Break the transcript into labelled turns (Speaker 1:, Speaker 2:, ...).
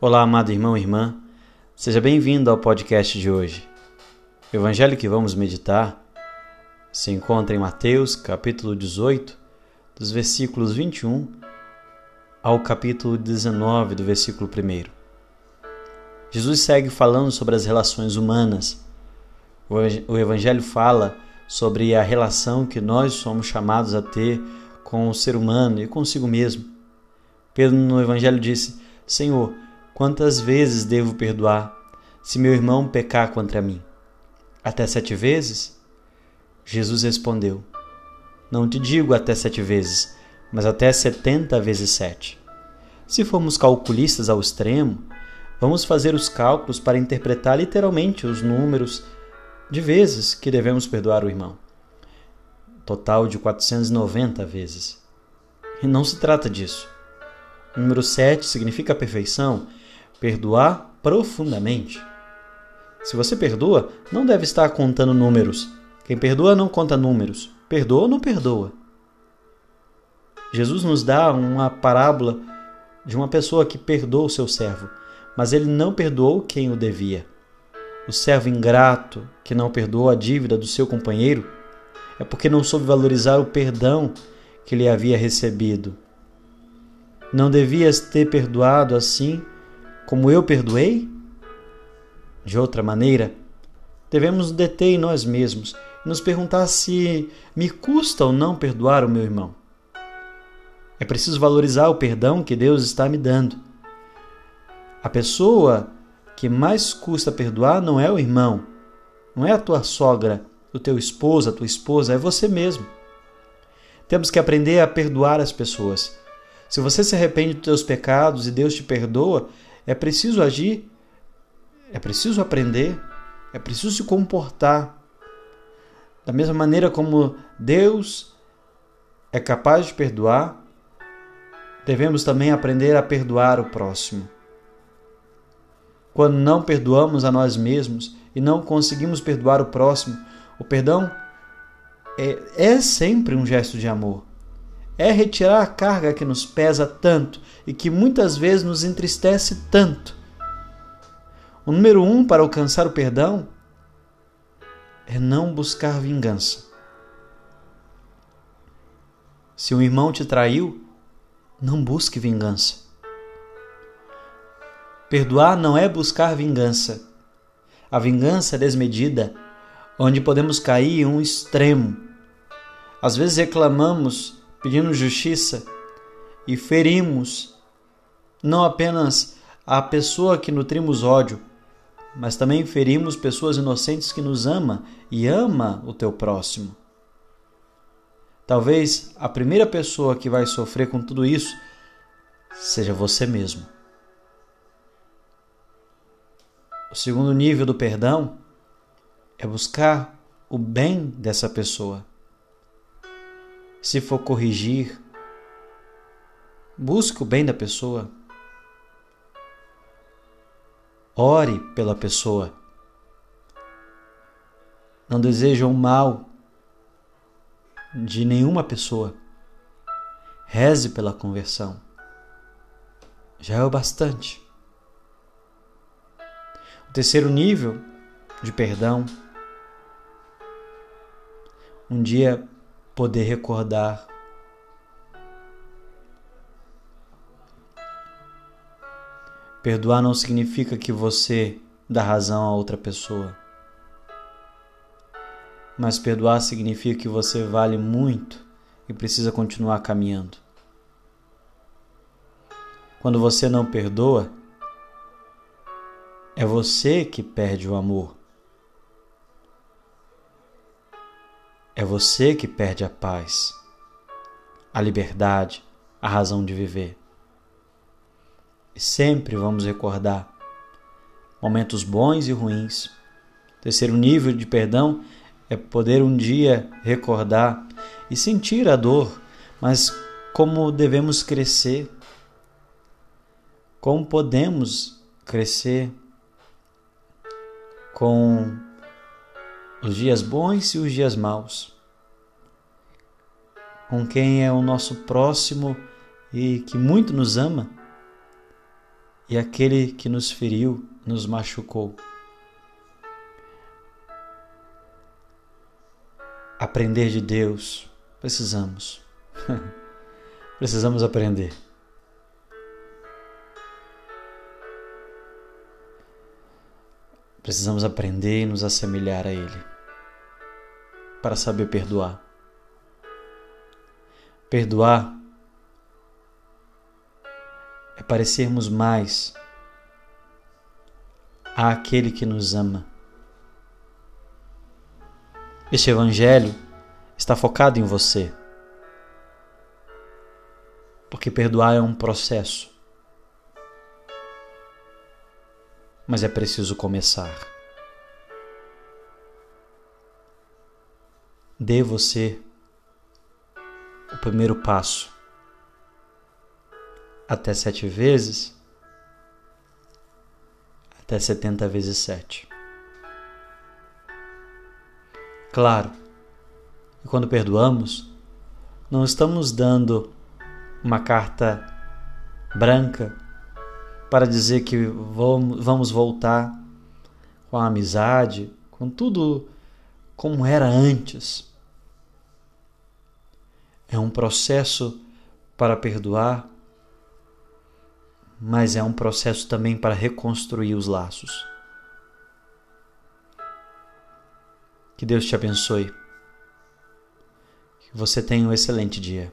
Speaker 1: Olá, amado irmão e irmã, seja bem-vindo ao podcast de hoje. O evangelho que vamos meditar se encontra em Mateus, capítulo 18, dos versículos 21 ao capítulo 19, do versículo 1. Jesus segue falando sobre as relações humanas. O evangelho fala sobre a relação que nós somos chamados a ter com o ser humano e consigo mesmo. Pedro no evangelho disse: Senhor, Quantas vezes devo perdoar se meu irmão pecar contra mim? Até sete vezes? Jesus respondeu: Não te digo até sete vezes, mas até setenta vezes sete. Se formos calculistas ao extremo, vamos fazer os cálculos para interpretar literalmente os números de vezes que devemos perdoar o irmão. Total de 490 vezes. E não se trata disso. O número 7 significa perfeição perdoar profundamente. Se você perdoa, não deve estar contando números. Quem perdoa não conta números. Perdoa ou não perdoa? Jesus nos dá uma parábola de uma pessoa que perdoa o seu servo, mas ele não perdoou quem o devia. O servo ingrato que não perdoou a dívida do seu companheiro é porque não soube valorizar o perdão que lhe havia recebido. Não devias ter perdoado assim como eu perdoei? De outra maneira, devemos deter em nós mesmos e nos perguntar se me custa ou não perdoar o meu irmão. É preciso valorizar o perdão que Deus está me dando. A pessoa que mais custa perdoar não é o irmão, não é a tua sogra, o teu esposo, a tua esposa, é você mesmo. Temos que aprender a perdoar as pessoas. Se você se arrepende dos teus pecados e Deus te perdoa, é preciso agir, é preciso aprender, é preciso se comportar. Da mesma maneira como Deus é capaz de perdoar, devemos também aprender a perdoar o próximo. Quando não perdoamos a nós mesmos e não conseguimos perdoar o próximo, o perdão é, é sempre um gesto de amor é retirar a carga que nos pesa tanto e que muitas vezes nos entristece tanto. O número um para alcançar o perdão é não buscar vingança. Se um irmão te traiu, não busque vingança. Perdoar não é buscar vingança. A vingança é desmedida, onde podemos cair em um extremo. Às vezes reclamamos pedindo justiça e ferimos não apenas a pessoa que nutrimos ódio, mas também ferimos pessoas inocentes que nos ama e ama o teu próximo. Talvez a primeira pessoa que vai sofrer com tudo isso seja você mesmo. O segundo nível do perdão é buscar o bem dessa pessoa se for corrigir, busque o bem da pessoa. Ore pela pessoa. Não deseja o mal de nenhuma pessoa. Reze pela conversão. Já é o bastante. O terceiro nível de perdão. Um dia poder recordar. Perdoar não significa que você dá razão a outra pessoa. Mas perdoar significa que você vale muito e precisa continuar caminhando. Quando você não perdoa, é você que perde o amor. É você que perde a paz, a liberdade, a razão de viver. E sempre vamos recordar momentos bons e ruins. Terceiro nível de perdão é poder um dia recordar e sentir a dor, mas como devemos crescer, como podemos crescer com os dias bons e os dias maus, com quem é o nosso próximo e que muito nos ama, e aquele que nos feriu, nos machucou. Aprender de Deus, precisamos. precisamos aprender. Precisamos aprender e nos assemelhar a Ele para saber perdoar. Perdoar é parecermos mais àquele que nos ama. Este Evangelho está focado em você, porque perdoar é um processo. mas é preciso começar. Dê você o primeiro passo. Até sete vezes, até setenta vezes sete. Claro, quando perdoamos, não estamos dando uma carta branca para dizer que vamos voltar com a amizade, com tudo como era antes. É um processo para perdoar, mas é um processo também para reconstruir os laços. Que Deus te abençoe. Que você tenha um excelente dia.